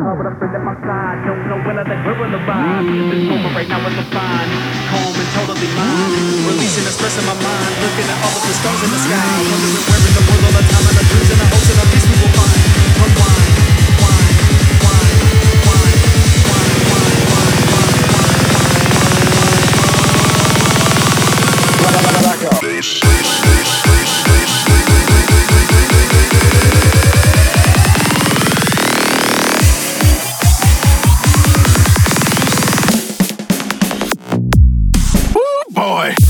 purpose at my side. Don't know when I let grip on the vibe. This moment right now is a fine. Calm and totally mine. Releasing the stress in my mind. Looking at all of the stars in the sky. Wondering where in the world all the time and the dreams and the hopes and the peace we will find. Wine, wine, wine, boy.